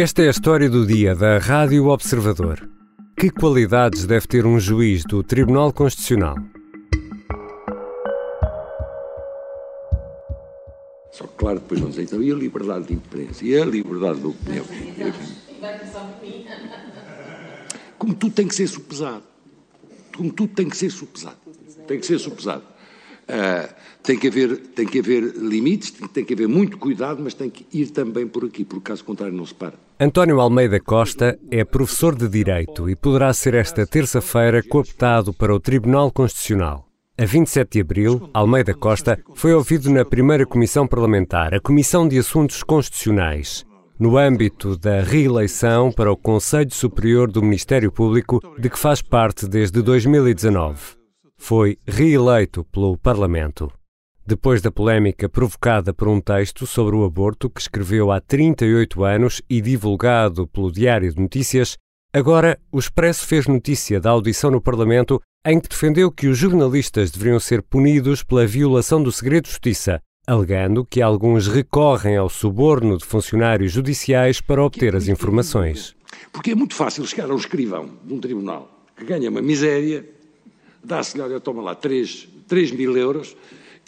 Esta é a história do dia da Rádio Observador. Que qualidades deve ter um juiz do Tribunal Constitucional? Só que, claro, depois não sei, então, e a liberdade de imprensa? E a liberdade de opinião? Como tudo tem que ser supesado. Como tudo tem que ser supesado. Tem que ser supesado. Uh, tem, que haver, tem que haver limites, tem, tem, que haver muito cuidado, mas tem que ir também por aqui, porque caso contrário não se para. António Almeida Costa é professor de Direito e poderá ser esta terça-feira cooptado para o Tribunal Constitucional. A 27 de abril, Almeida Costa foi ouvido na primeira comissão parlamentar, a Comissão de Assuntos Constitucionais, no âmbito da reeleição para o Conselho Superior do Ministério Público, de que faz parte desde 2019 foi reeleito pelo Parlamento. Depois da polémica provocada por um texto sobre o aborto que escreveu há 38 anos e divulgado pelo Diário de Notícias, agora o Expresso fez notícia da audição no Parlamento em que defendeu que os jornalistas deveriam ser punidos pela violação do segredo de justiça, alegando que alguns recorrem ao suborno de funcionários judiciais para obter as informações. Porque é muito fácil chegar a um escrivão de um tribunal que ganha uma miséria dá-se-lhe, olha, toma lá 3, 3 mil euros,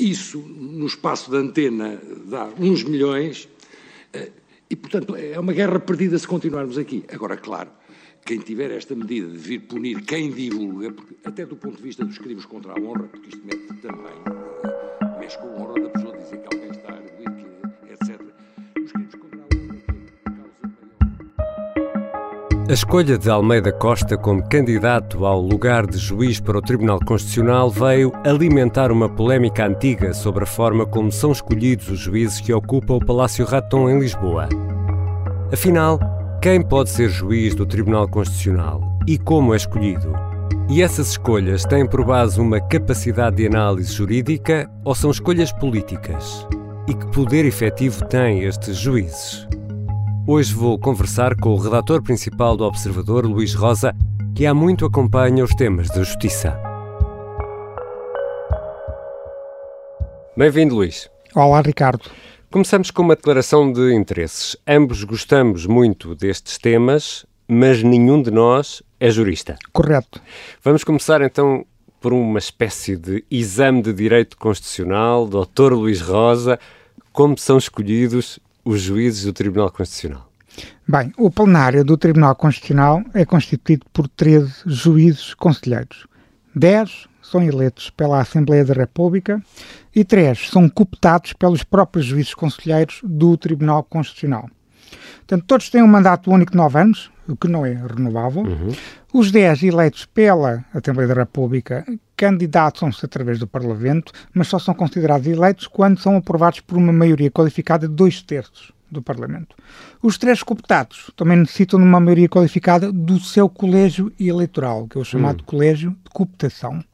isso no espaço da antena dá uns milhões, eh, e portanto é uma guerra perdida se continuarmos aqui. Agora, claro, quem tiver esta medida de vir punir quem divulga, porque, até do ponto de vista dos crimes contra a honra, porque isto mete também, eh, mexe com a honra da pessoa, dizer que alguém A escolha de Almeida Costa como candidato ao lugar de juiz para o Tribunal Constitucional veio alimentar uma polémica antiga sobre a forma como são escolhidos os juízes que ocupam o Palácio Raton em Lisboa. Afinal, quem pode ser juiz do Tribunal Constitucional e como é escolhido? E essas escolhas têm por base uma capacidade de análise jurídica ou são escolhas políticas? E que poder efetivo têm estes juízes? Hoje vou conversar com o redator principal do Observador, Luís Rosa, que há muito acompanha os temas da justiça. Bem-vindo, Luís. Olá, Ricardo. Começamos com uma declaração de interesses. Ambos gostamos muito destes temas, mas nenhum de nós é jurista. Correto. Vamos começar então por uma espécie de exame de direito constitucional, Dr. Luís Rosa, como são escolhidos os juízes do Tribunal Constitucional? Bem, o plenário do Tribunal Constitucional é constituído por 13 juízes conselheiros. 10 são eleitos pela Assembleia da República e 3 são cooptados pelos próprios juízes conselheiros do Tribunal Constitucional. Portanto, todos têm um mandato único de 9 anos, o que não é renovável. Uhum. Os 10 eleitos pela Assembleia da República candidatam-se através do Parlamento, mas só são considerados eleitos quando são aprovados por uma maioria qualificada de dois terços do Parlamento. Os três cooptados também necessitam de uma maioria qualificada do seu colégio eleitoral, que é o chamado hum. colégio de cooptação.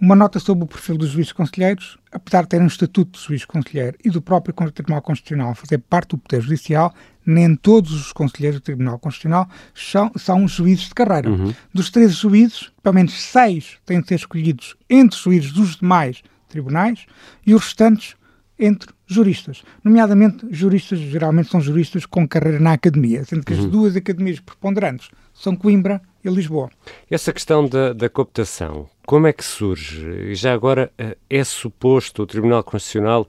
Uma nota sobre o perfil dos juízes conselheiros, apesar de terem um estatuto de juiz conselheiro e do próprio Tribunal Constitucional fazer parte do Poder Judicial, nem todos os conselheiros do Tribunal Constitucional são, são juízes de carreira. Uhum. Dos 13 juízes, pelo menos seis têm de ser escolhidos entre juízes dos demais tribunais e os restantes entre juristas. Nomeadamente, juristas geralmente são juristas com carreira na academia, sendo que uhum. as duas academias preponderantes são Coimbra Lisboa. Essa questão da, da cooptação, como é que surge? E já agora eh, é suposto o Tribunal Constitucional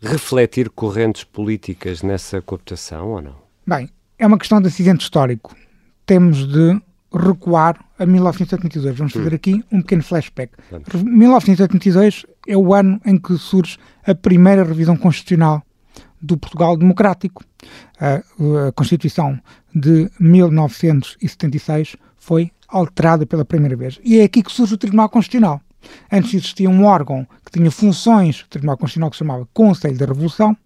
refletir correntes políticas nessa cooptação ou não? Bem, é uma questão de acidente histórico. Temos de recuar a 1982. Vamos fazer hum. aqui um pequeno flashback. 1982 é o ano em que surge a primeira revisão constitucional do Portugal Democrático. A, a Constituição de 1976 foi alterada pela primeira vez. E é aqui que surge o Tribunal Constitucional. Antes existia um órgão que tinha funções, o Tribunal Constitucional que se chamava Conselho da Revolução,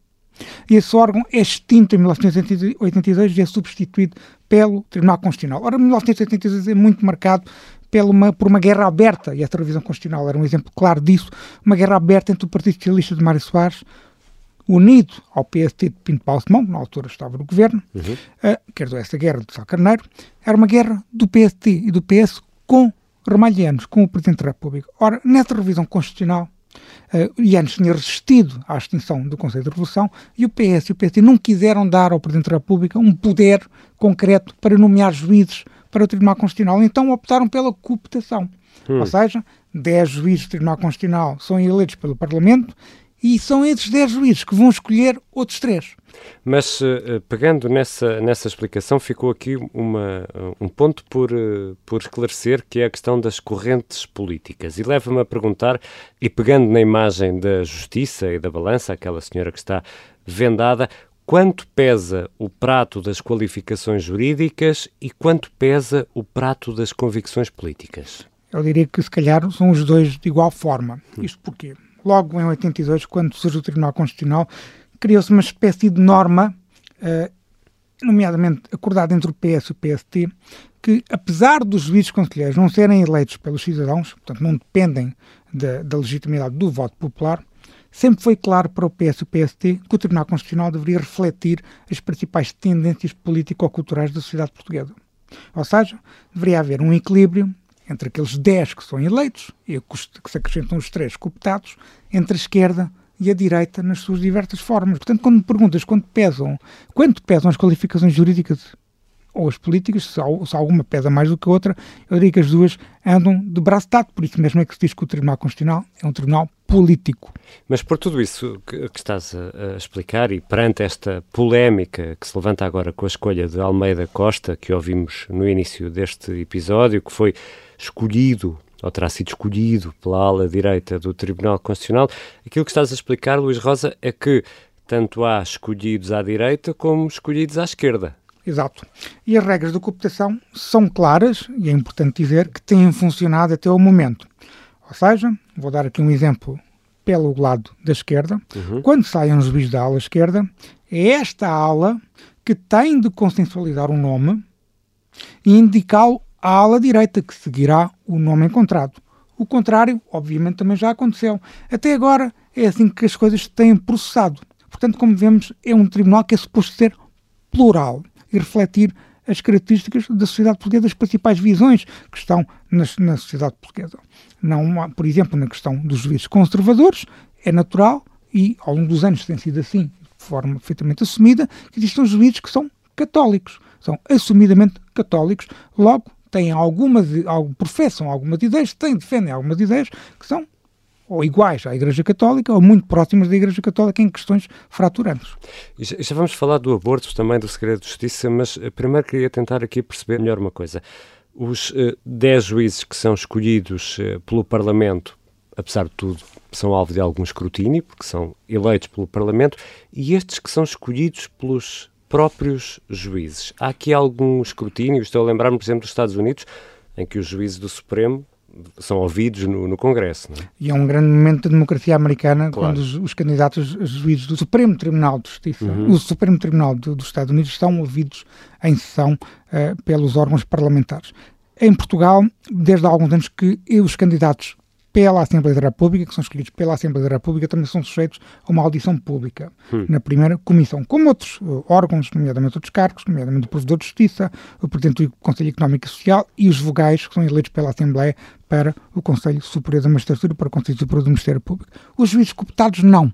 e esse órgão é extinto em 1982 e é substituído pelo Tribunal Constitucional. Ora, 1982 é muito marcado pela uma, por uma guerra aberta, e a revisão constitucional era um exemplo claro disso, uma guerra aberta entre o Partido Socialista de Mário Soares, unido ao PST de Pinto Balsemão, que na altura estava no governo, uhum. uh, quer dizer, essa guerra de Sá Carneiro, era uma guerra do PST e do PS com Ramalhianos, com o Presidente da República. Ora, nessa revisão constitucional, uh, antes tinha resistido à extinção do Conselho de Revolução, e o PS e o PSD não quiseram dar ao Presidente da República um poder concreto para nomear juízes para o Tribunal Constitucional. Então optaram pela cooptação. Hum. Ou seja, 10 juízes do Tribunal Constitucional são eleitos pelo Parlamento e são esses 10 juízes que vão escolher outros três. Mas uh, pegando nessa, nessa explicação, ficou aqui uma, um ponto por, uh, por esclarecer, que é a questão das correntes políticas. E leva-me a perguntar, e pegando na imagem da justiça e da balança, aquela senhora que está vendada, quanto pesa o prato das qualificações jurídicas e quanto pesa o prato das convicções políticas? Eu diria que se calhar são os dois de igual forma. Isto porquê? Logo em 82, quando surge o Tribunal Constitucional, criou-se uma espécie de norma, uh, nomeadamente acordada entre o PS e o PST, que apesar dos juízes conselheiros não serem eleitos pelos cidadãos, portanto não dependem da, da legitimidade do voto popular, sempre foi claro para o PS e o PST que o Tribunal Constitucional deveria refletir as principais tendências político-culturais da sociedade portuguesa. Ou seja, deveria haver um equilíbrio entre aqueles 10 que são eleitos e que se acrescentam os três cooptados, entre a esquerda e a direita nas suas diversas formas. Portanto, quando me perguntas quanto pesam, quanto pesam as qualificações jurídicas ou as políticas, se alguma pesa mais do que a outra, eu diria que as duas andam de braço dado. Por isso mesmo é que se diz que o Tribunal Constitucional é um tribunal político. Mas por tudo isso que, que estás a, a, explicar e perante esta polémica que se levanta agora com a escolha de Almeida Costa, que ouvimos no início deste episódio, que foi escolhido ou terá sido escolhido pela ala direita do Tribunal Constitucional, aquilo que estás a explicar, Luís Rosa, é que tanto há escolhidos à direita como escolhidos à esquerda. Exato. E as regras da cooptação são claras, e é importante dizer que têm funcionado até o momento. Ou seja, vou dar aqui um exemplo pelo lado da esquerda. Uhum. Quando saem os juízes da ala esquerda, é esta ala que tem de consensualizar um nome e indicá-lo à ala direita, que seguirá o nome encontrado. O contrário, obviamente, também já aconteceu. Até agora é assim que as coisas têm processado. Portanto, como vemos, é um tribunal que é suposto ser plural e refletir as características da sociedade portuguesa, as principais visões que estão na, na sociedade portuguesa. Não por exemplo, na questão dos juízes conservadores, é natural e ao longo dos anos tem sido assim, de forma perfeitamente assumida, que existem juízes que são católicos, são assumidamente católicos, logo têm algumas, professam algumas ideias, têm, defendem algumas ideias que são ou iguais à Igreja Católica ou muito próximas da Igreja Católica em questões fraturantes. Já, já vamos falar do aborto, também do segredo de justiça, mas eh, primeiro queria tentar aqui perceber melhor uma coisa. Os 10 uh, juízes que são escolhidos uh, pelo Parlamento, apesar de tudo, são alvo de algum escrutínio, porque são eleitos pelo Parlamento, e estes que são escolhidos pelos próprios juízes. Há aqui algum escrutínio? Estou a lembrar-me, por exemplo, dos Estados Unidos, em que os juízes do Supremo são ouvidos no, no Congresso. É? E é um grande momento da democracia americana claro. quando os, os, candidatos juízes do Supremo Tribunal de Justiça, uhum. o Supremo Tribunal do, dos Estados Unidos, são ouvidos em sessão uh, pelos órgãos parlamentares. Em Portugal, desde há alguns anos que os candidatos pela Assembleia da República, que são escolhidos pela Assembleia da República, também são sujeitos a uma audição pública hum. na primeira comissão, como outros uh, órgãos, nomeadamente outros cargos, nomeadamente o Provedor de Justiça, o Presidente do Conselho Económico e Social e os vogais que são eleitos pela Assembleia para o Conselho Superior da Magistratura, para o Conselho Superior do Ministério Público. Os juízes cooptados, não.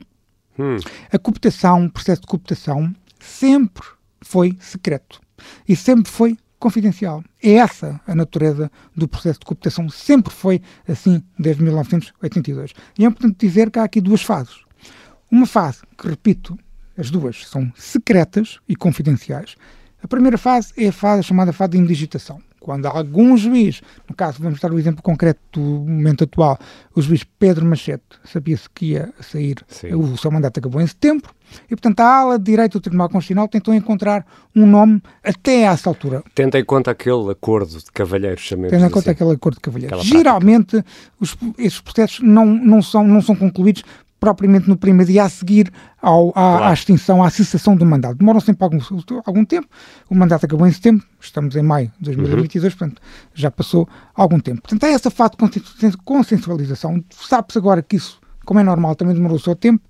Hum. A cooptação, o processo de cooptação, sempre foi secreto e sempre foi confidencial. É essa a natureza do processo de cooptação. Sempre foi assim desde 1982. E é importante dizer que há aqui duas fases. Uma fase, que repito, as duas são secretas e confidenciais. A primeira fase é a fase chamada fase de indigitação quando algum juiz, no caso, vamos dar o exemplo concreto do momento atual, o juiz Pedro Machete sabia-se que ia sair, Sim. o seu mandato acabou em setembro, e portanto a ala de direito do Tribunal Constitucional tentou encontrar um nome até a essa altura. Tendo em conta aquele acordo de cavalheiros, chamemos Tendo em conta assim. aquele acordo de cavalheiros. Geralmente, os, esses processos não, não, são, não são concluídos propriamente no primeiro dia a seguir ao, à, claro. à, extinção, à cessação do mandato. Demoram sempre algum, algum tempo. O mandato acabou em setembro, estamos em maio de 2022, uhum. portanto já passou algum tempo. Portanto, é essa fase de consensualização. Sabe-se agora que isso, como é normal, também demorou o seu tempo.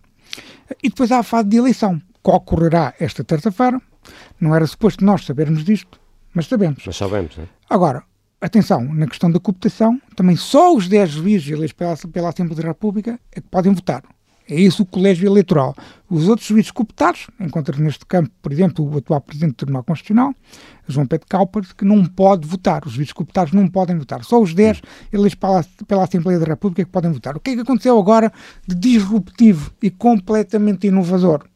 E depois há a fase de eleição, que ocorrerá esta terça-feira. Não era suposto nós sabermos disto, mas sabemos. Mas sabemos, é? Agora, atenção, na questão da cooptação, também só os 10 juízes eleitos pela, pela Assembleia da República é que podem votar. É isso o colégio eleitoral. Os outros juízes cooptados, encontra neste campo, por exemplo, o atual Presidente do Tribunal Constitucional, João Pedro Calpers, que não pode votar. Os juízes cooptados não podem votar. Só os 10 eleitos pela, pela Assembleia da República é que podem votar. O que é que aconteceu agora de disruptivo e completamente inovador?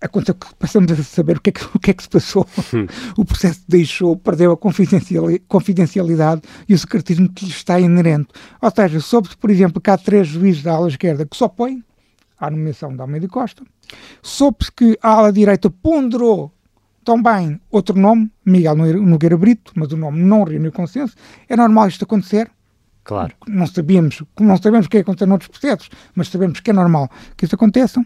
Aconteceu que passamos a saber o que é que, o que, é que se passou. o processo deixou, perdeu a confidencialidade e o secretismo que lhe está inerente. Ou seja, soube-se, por exemplo, que há três juízes da ala esquerda que se opõem à nomeação da Almeida Costa. Soube-se que a ala direita ponderou também outro nome, Miguel Nogueira Brito, mas o nome não reuniu consenso. É normal isto acontecer. Claro. Não sabíamos, não sabemos o que é que aconteceu noutros processos, mas sabemos que é normal que isso aconteça.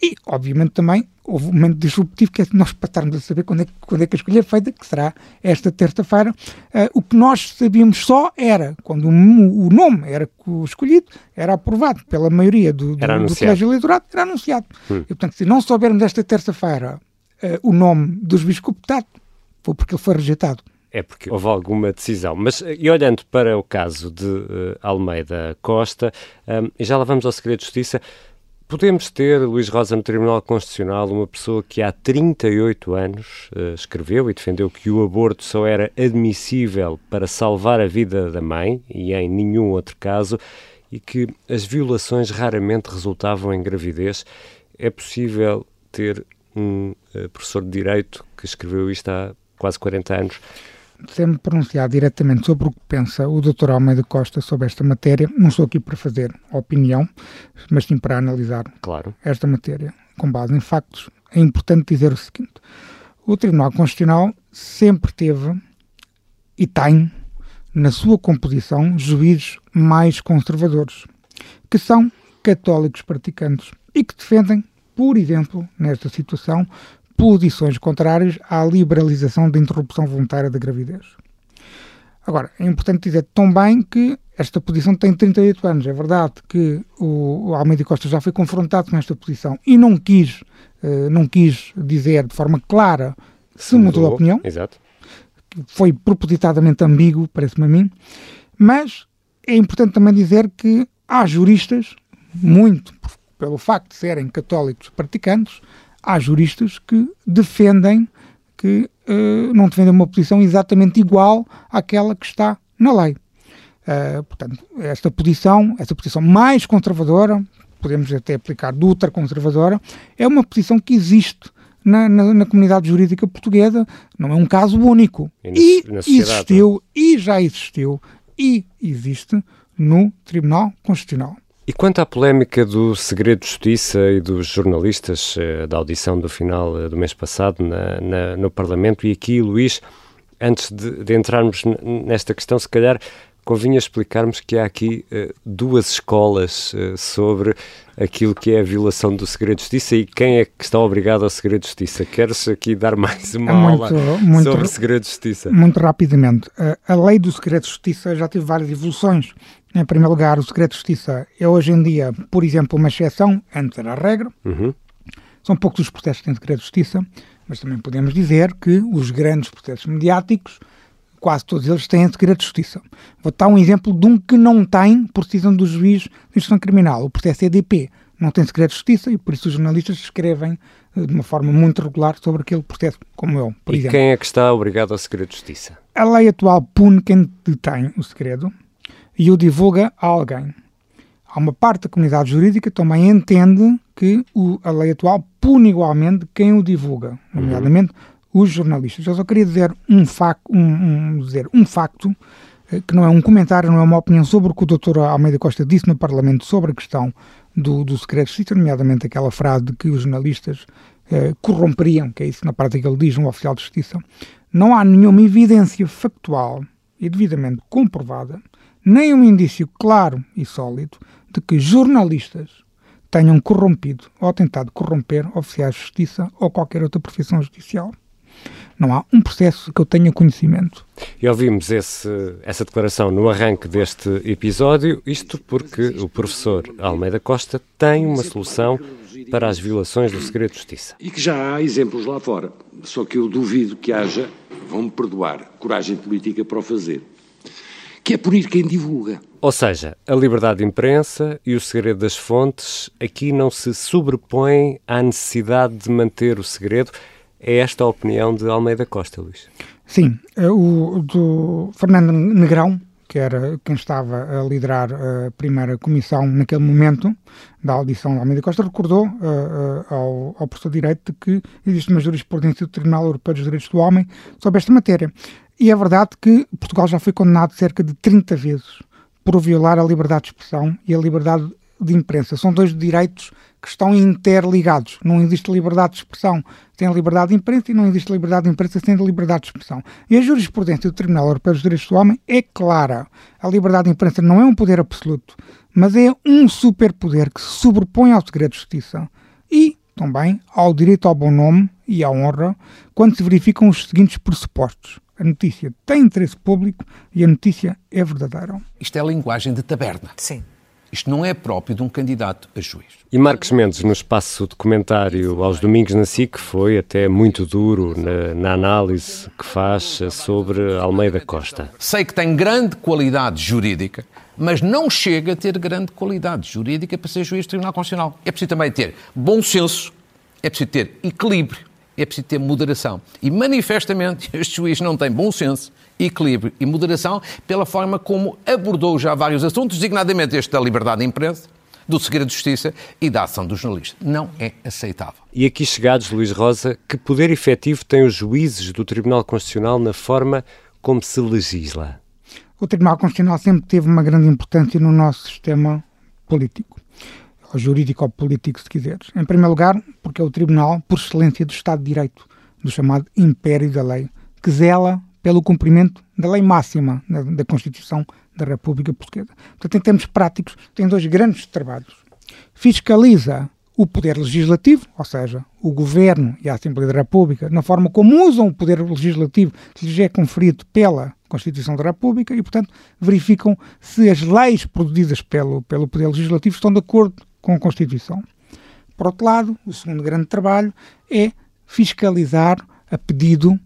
E, obviamente, também houve um momento disruptivo que é nós para estarmos a saber quando é, quando é que a escolha é feita, que será esta terça-feira. Uh, o que nós sabíamos só era, quando o, o, nome era escolhido, era aprovado pela maioria do, do, do colégio eleitorado, era anunciado. Hum. E, portanto, se não soubermos esta terça-feira uh, o nome dos bispos foi porque ele foi rejeitado. É porque houve alguma decisão. Mas, e olhando para o caso de uh, Almeida Costa, um, e já lá vamos ao segredo de justiça, Podemos ter, Luís Rosa, no Tribunal Constitucional, uma pessoa que há 38 anos uh, escreveu e defendeu que o aborto só era admissível para salvar a vida da mãe e em nenhum outro caso, e que as violações raramente resultavam em gravidez. É possível ter um uh, professor de Direito que escreveu isto há quase 40 anos sem me pronunciar diretamente sobre o que pensa o Dr. Almeida Costa sobre esta matéria, não estou aqui para fazer opinião, mas sim para analisar claro. esta matéria com base em factos. É importante dizer o seguinte: o Tribunal Constitucional sempre teve e tem na sua composição juízes mais conservadores, que são católicos praticantes e que defendem, por exemplo, nesta situação, posições contrárias à liberalização da interrupção voluntária da gravidez. Agora, é importante dizer também que esta posição tem 38 anos. É verdade que o, Almeida Costa já foi confrontado com esta posição e não quis, uh, não quis dizer de forma clara se mudou, mudou de opinião. Exato. Foi propositadamente ambíguo, parece-me a mim. Mas é importante também dizer que há juristas, muito pelo facto de serem católicos praticantes, há juristas que defendem que uh, não defendem uma posição exatamente igual àquela que está na lei. Uh, portanto, esta posição, esta posição mais conservadora, podemos até aplicar de ultraconservadora, é uma posição que existe na, na, na, comunidade jurídica portuguesa, não é um caso único. E, e existiu, e já existiu, e existe no Tribunal Constitucional. E quanto à polémica do segredo de justiça e dos jornalistas eh, da audição do final eh, do mês passado na, na, no Parlamento, e aqui, Luís, antes de, de, entrarmos nesta questão, se calhar convinha explicarmos que há aqui uh, duas escolas uh, sobre aquilo que é a violação do segredo de justiça e quem é que está obrigado ao segredo de justiça. Queres aqui dar mais uma é muito, aula muito, sobre o segredo de justiça? Muito rapidamente. A lei do segredo de justiça já teve várias evoluções. Em primeiro lugar, o segredo de justiça é hoje em dia, por exemplo, uma exceção, antes era a regra. Uhum. São poucos os processos que têm segredo de justiça, mas também podemos dizer que os grandes processos mediáticos, quase todos eles têm segredo de justiça. Vou dar um exemplo de um que não tem por decisão do juiz de instrução criminal. O processo EDP não tem segredo de justiça e por isso os jornalistas escrevem eh, de uma forma muito regular sobre aquele processo, como eu, por e exemplo. quem é que está obrigado ao segredo de justiça? A lei atual pune quem detém o segredo, e o divulga a alguém. Há uma parte da comunidade jurídica que também entende que o, a lei atual pune igualmente quem o divulga, nomeadamente os jornalistas. Eu só queria dizer um, fac, um, um, dizer um facto, eh, que não é um comentário, não é uma opinião sobre o que o Dr. Almeida Costa disse no Parlamento sobre a questão do, do segredo de nomeadamente aquela frase de que os jornalistas eh, corromperiam, que é isso na prática ele diz, um oficial de justiça. Não há nenhuma evidência factual e devidamente comprovada nem um indício claro e sólido de que jornalistas tenham corrompido ou tentado corromper oficiais de justiça ou qualquer outra profissão judicial. Não há um processo que eu tenha conhecimento. E ouvimos esse, essa declaração no arranque deste episódio, isto porque o professor Almeida Costa tem uma solução para as violações do segredo de justiça. E que já há exemplos lá fora, só que eu duvido que haja, vão-me perdoar, coragem política para o fazer. Que é punir quem divulga. Ou seja, a liberdade de imprensa e o segredo das fontes aqui não se sobrepõem à necessidade de manter o segredo. É esta a opinião de Almeida Costa, Luís? Sim, eh, o do Fernando Negrão, que era quem estava a liderar a primeira comissão naquele momento da audição de Almeida Costa, recordou uh, uh, ao, ao professor de Direito que existe uma jurisprudência do Tribunal Europeu dos Direitos do Homem sobre esta matéria. E é verdade que Portugal já foi condenado cerca de 30 vezes por violar a liberdade de expressão e a liberdade de imprensa. São dois direitos que estão interligados. Não existe liberdade de expressão sem liberdade de imprensa e não existe liberdade de imprensa sem liberdade de expressão. E a jurisprudência do Tribunal Europeu dos Direitos do Homem é clara. A liberdade de imprensa não é um poder absoluto, mas é um superpoder que se sobrepõe ao segredo de justiça e também ao direito ao bom nome e à honra quando se verificam os seguintes pressupostos. A notícia tem interesse público e a notícia é verdadeira. Isto é a linguagem de taberna. Sim. Isto não é próprio de um candidato a juiz. E Marcos Mendes, no espaço documentário aos domingos na SIC, foi até muito duro na, na, análise que faz sobre Almeida Costa. Sei que tem grande qualidade jurídica, mas não chega a ter grande qualidade jurídica para ser juiz do Tribunal Constitucional. É preciso também ter bom senso, é preciso ter equilíbrio, é preciso ter moderação. E manifestamente este juiz não tem bom senso equilíbrio e moderação pela forma como abordou já vários assuntos, designadamente este da liberdade de imprensa, do segredo de justiça e da ação do jornalista. Não é aceitável. E aqui chegados, Luís Rosa, que poder efetivo têm os juízes do Tribunal Constitucional na forma como se legisla? O Tribunal Constitucional sempre teve uma grande importância no nosso sistema político, ou jurídico ou político, se quiseres. Em primeiro lugar, porque é o Tribunal, por excelência, do Estado de Direito, do chamado Império da Lei, que zela pelo cumprimento da lei máxima da, da Constituição da República Portuguesa. Portanto, em termos práticos, tem dois grandes trabalhos. Fiscaliza o poder legislativo, ou seja, o governo e a Assembleia da República, na forma como usam o poder legislativo que lhes é conferido pela Constituição da República e, portanto, verificam se as leis produzidas pelo, pelo poder legislativo estão de acordo com a Constituição. Por outro lado, o segundo grande trabalho é fiscalizar a pedido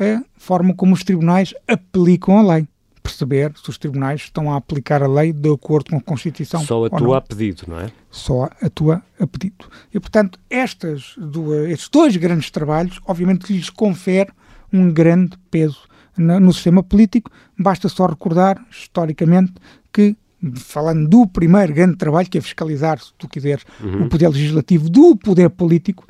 a forma como os tribunais aplicam a lei. Perceber se os tribunais estão a aplicar a lei de acordo com a Constituição. Só atua a pedido, não é? Só atua a pedido. E, portanto, estas duas, estes dois grandes trabalhos, obviamente, lhes confere um grande peso no, no sistema político. Basta só recordar, historicamente, que falando do primeiro grande trabalho, que é fiscalizar, se tu quiseres, uhum. o poder legislativo do poder político,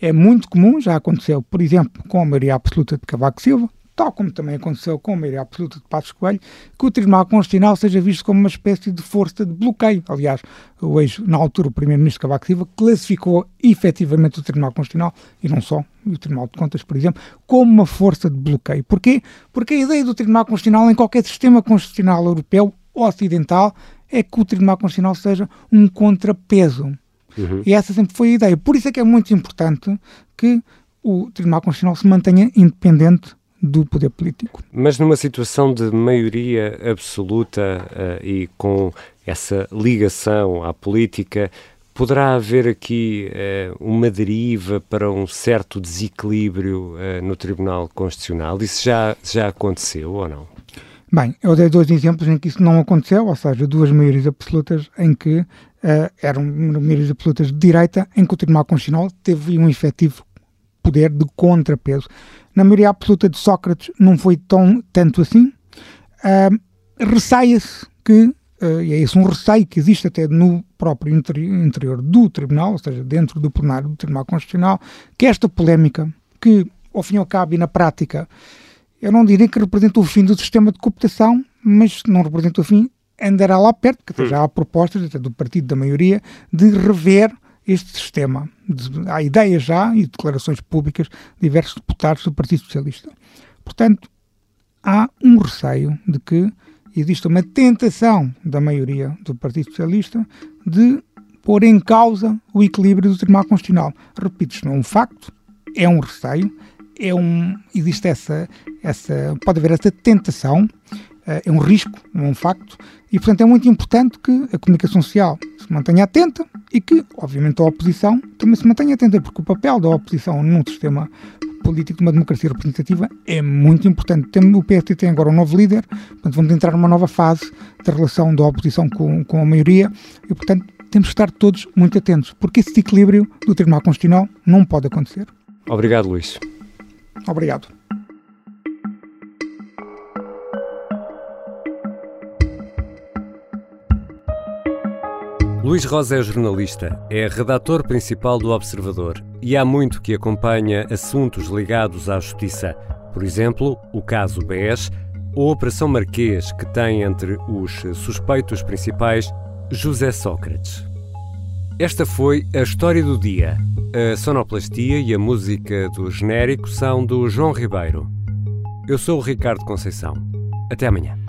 é muito comum, já aconteceu, por exemplo, com a maioria absoluta de Cavaco Silva, tal como também aconteceu com a maioria absoluta de Passos Coelho, que o Tribunal Constitucional seja visto como uma espécie de força de bloqueio. Aliás, o ex, na altura, o Primeiro-Ministro Cavaco Silva classificou efetivamente o Tribunal Constitucional, e não só, o Tribunal de Contas, por exemplo, como uma força de bloqueio. Porquê? Porque a ideia do Tribunal Constitucional em qualquer sistema constitucional europeu ocidental é que o Tribunal Constitucional seja um contrapeso Uhum. E essa sempre foi a ideia. Por isso é que é muito importante que o Tribunal Constitucional se mantenha independente do poder político. Mas numa situação de maioria absoluta uh, e com essa ligação à política, poderá haver aqui uh, uma deriva para um certo desequilíbrio uh, no Tribunal Constitucional? Isso já, já aconteceu ou não? Bem, eu dei dois exemplos em que isso não aconteceu, ou seja, duas maiorias absolutas em que uh, eram maiorias absolutas de direita, em que o Tribunal Constitucional teve um efetivo poder de contrapeso. Na maioria absoluta de Sócrates não foi tão, tanto assim. Uh, Receia-se que, uh, e é esse um receio que existe até no próprio interi interior do Tribunal, ou seja, dentro do plenário do Tribunal Constitucional, que esta polémica, que ao fim e ao cabo e na prática eu não diria que representa o fim do sistema de cooptação, mas não representa o fim, andará lá perto, porque já há propostas até do partido da maioria de rever este sistema. Há ideias já e declarações públicas de diversos deputados do Partido Socialista. Portanto, há um receio de que exista uma tentação da maioria do Partido Socialista de pôr em causa o equilíbrio do Tribunal Constitucional. Repito, isto não é um facto, é um receio, é um, existe essa, essa, pode haver essa tentação, uh, é um risco, é um facto, e portanto é muito importante que a comunicação social se mantenha atenta e que, obviamente, a oposição também se mantenha atenta, porque o papel da oposição num sistema político de uma democracia representativa é muito importante. O PSD tem agora um novo líder, portanto, vamos entrar numa nova fase da relação da oposição com, com a maioria e, portanto, temos que estar todos muito atentos, porque esse equilíbrio do Tribunal Constitucional não pode acontecer. Obrigado, Luís. Obrigado. Luís Rosa é jornalista, é redator principal do Observador e há muito que acompanha assuntos ligados à justiça. Por exemplo, o caso BES ou a Operação Marquês, que tem entre os suspeitos principais José Sócrates. Esta foi a história do dia. A sonoplastia e a música do genérico são do João Ribeiro. Eu sou o Ricardo Conceição. Até amanhã.